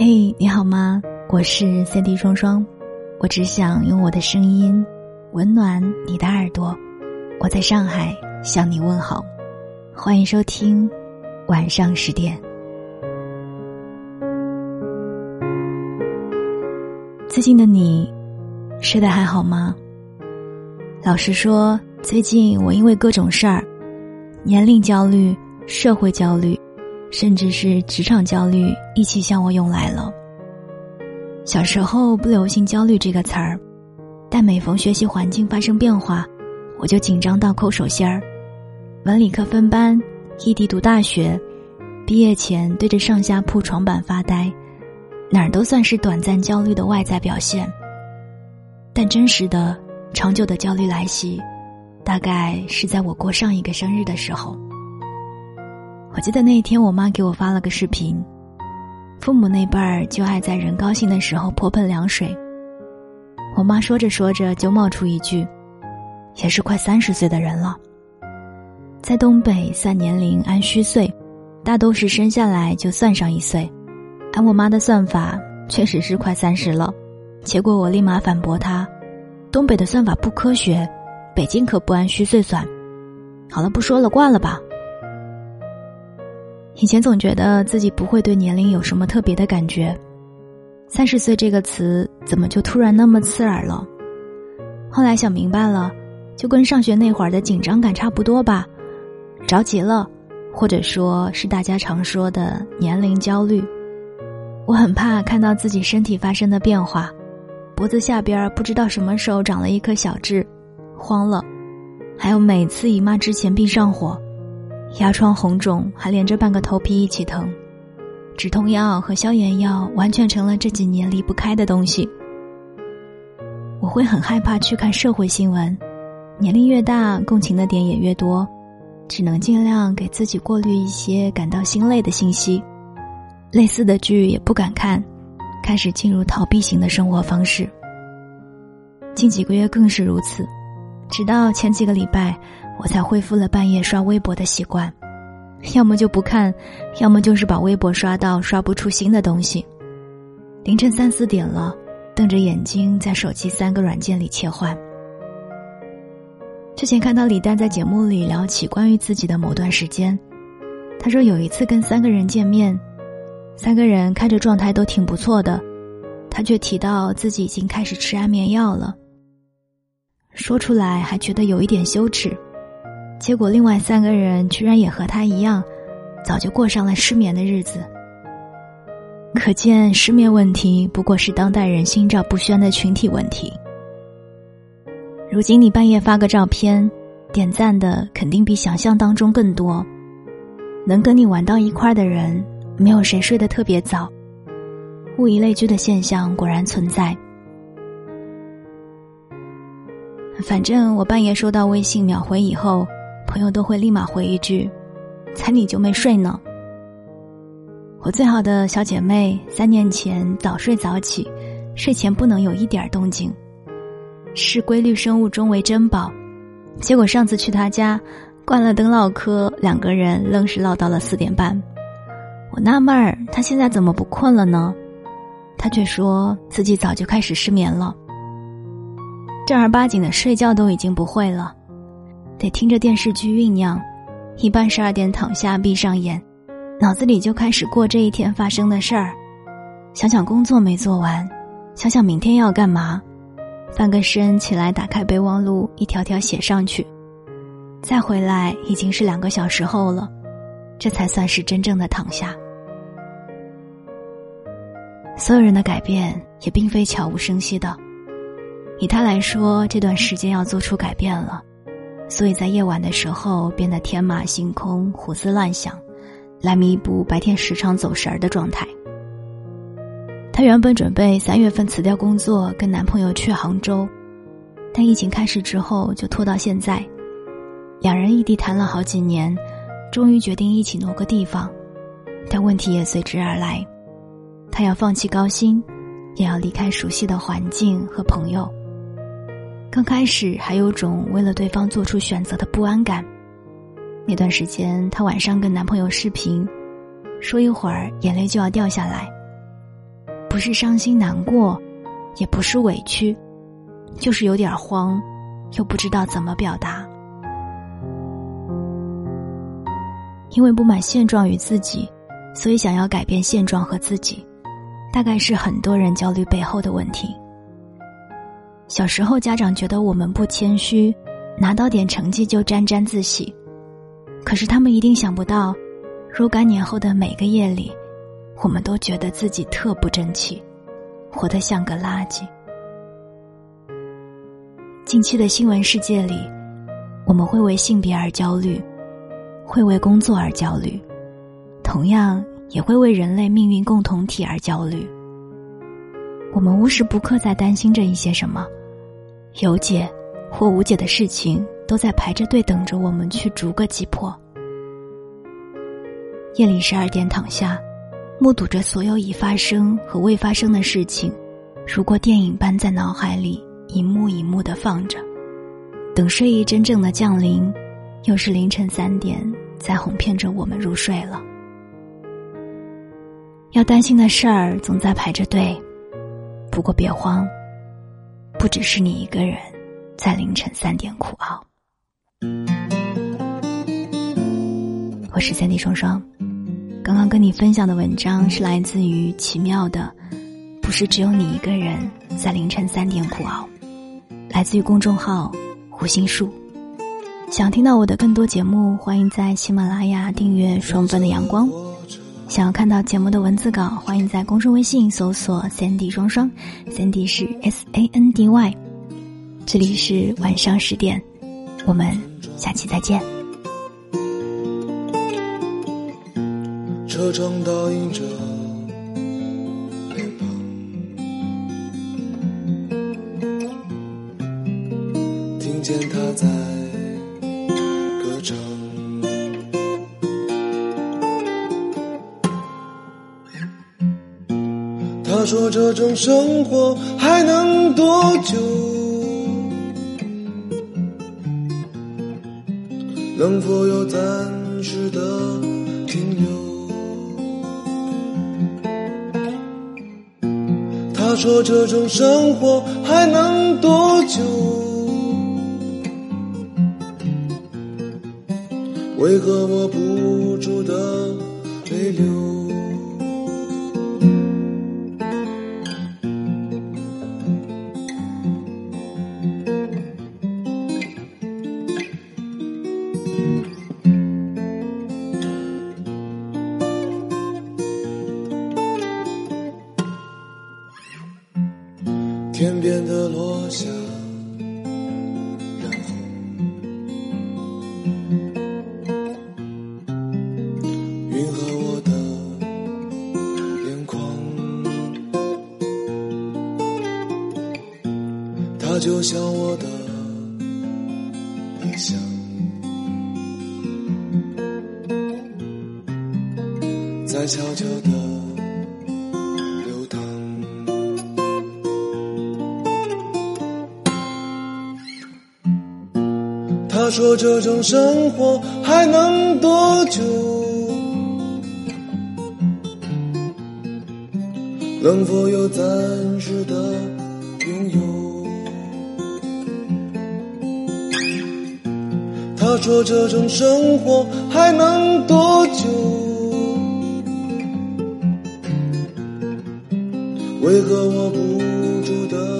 嘿，你好吗？我是三 D 双双，我只想用我的声音温暖你的耳朵。我在上海向你问好，欢迎收听晚上十点。最近的你睡得还好吗？老实说，最近我因为各种事儿，年龄焦虑、社会焦虑。甚至是职场焦虑一起向我涌来了。小时候不流行“焦虑”这个词儿，但每逢学习环境发生变化，我就紧张到抠手心儿。文理科分班，异地读大学，毕业前对着上下铺床板发呆，哪儿都算是短暂焦虑的外在表现。但真实的、长久的焦虑来袭，大概是在我过上一个生日的时候。我记得那一天，我妈给我发了个视频。父母那辈儿就爱在人高兴的时候泼盆凉水。我妈说着说着就冒出一句：“也是快三十岁的人了。”在东北算年龄按虚岁，大都是生下来就算上一岁。按我妈的算法，确实是快三十了。结果我立马反驳她：“东北的算法不科学，北京可不按虚岁算。”好了，不说了，挂了吧。以前总觉得自己不会对年龄有什么特别的感觉，三十岁这个词怎么就突然那么刺耳了？后来想明白了，就跟上学那会儿的紧张感差不多吧，着急了，或者说是大家常说的年龄焦虑。我很怕看到自己身体发生的变化，脖子下边不知道什么时候长了一颗小痣，慌了；还有每次姨妈之前必上火。牙疮红肿，还连着半个头皮一起疼，止痛药和消炎药完全成了这几年离不开的东西。我会很害怕去看社会新闻，年龄越大，共情的点也越多，只能尽量给自己过滤一些感到心累的信息。类似的剧也不敢看，开始进入逃避型的生活方式。近几个月更是如此，直到前几个礼拜。我才恢复了半夜刷微博的习惯，要么就不看，要么就是把微博刷到刷不出新的东西。凌晨三四点了，瞪着眼睛在手机三个软件里切换。之前看到李诞在节目里聊起关于自己的某段时间，他说有一次跟三个人见面，三个人看着状态都挺不错的，他却提到自己已经开始吃安眠药了。说出来还觉得有一点羞耻。结果，另外三个人居然也和他一样，早就过上了失眠的日子。可见，失眠问题不过是当代人心照不宣的群体问题。如今，你半夜发个照片，点赞的肯定比想象当中更多。能跟你玩到一块儿的人，没有谁睡得特别早。物以类聚的现象果然存在。反正我半夜收到微信秒回以后。朋友都会立马回一句：“猜你就没睡呢。”我最好的小姐妹三年前早睡早起，睡前不能有一点动静，视规律生物钟为珍宝。结果上次去她家，关了灯唠嗑，两个人愣是唠到了四点半。我纳闷儿，她现在怎么不困了呢？她却说自己早就开始失眠了，正儿八经的睡觉都已经不会了。得听着电视剧酝酿，一般十二点躺下，闭上眼，脑子里就开始过这一天发生的事儿，想想工作没做完，想想明天要干嘛，翻个身起来，打开备忘录，一条条写上去，再回来已经是两个小时后了，这才算是真正的躺下。所有人的改变也并非悄无声息的，以他来说，这段时间要做出改变了。所以在夜晚的时候变得天马行空、胡思乱想，来弥补白天时常走神儿的状态。她原本准备三月份辞掉工作，跟男朋友去杭州，但疫情开始之后就拖到现在。两人异地谈了好几年，终于决定一起挪个地方，但问题也随之而来。她要放弃高薪，也要离开熟悉的环境和朋友。刚开始还有种为了对方做出选择的不安感。那段时间，她晚上跟男朋友视频，说一会儿眼泪就要掉下来。不是伤心难过，也不是委屈，就是有点慌，又不知道怎么表达。因为不满现状与自己，所以想要改变现状和自己，大概是很多人焦虑背后的问题。小时候，家长觉得我们不谦虚，拿到点成绩就沾沾自喜，可是他们一定想不到，若干年后的每个夜里，我们都觉得自己特不争气，活得像个垃圾。近期的新闻世界里，我们会为性别而焦虑。会为工作而焦虑，同样也会为人类命运共同体而焦虑。我们无时不刻在担心着一些什么，有解或无解的事情都在排着队等着我们去逐个击破。夜里十二点躺下，目睹着所有已发生和未发生的事情，如过电影般在脑海里一幕一幕的放着，等睡意真正的降临。又是凌晨三点，在哄骗着我们入睡了。要担心的事儿总在排着队，不过别慌，不只是你一个人在凌晨三点苦熬。我是三弟双双，刚刚跟你分享的文章是来自于奇妙的，不是只有你一个人在凌晨三点苦熬，来自于公众号胡心树。想听到我的更多节目，欢迎在喜马拉雅订阅《双份的阳光》。想要看到节目的文字稿，欢迎在公众微信搜索 “Sandy 双双 ”，Sandy 是 S A N D Y。这里是晚上十点，我们下期再见。车窗倒映着，听见他在。说：“这种生活还能多久？能否有暂时的停留？”他说：“这种生活还能多久？为何我不住的泪流？”天边的落下，染红云和我的眼眶。它就像我的理想，在悄悄的。他说：“这种生活还能多久？能否有暂时的拥有？”他说：“这种生活还能多久？为何我不住的？”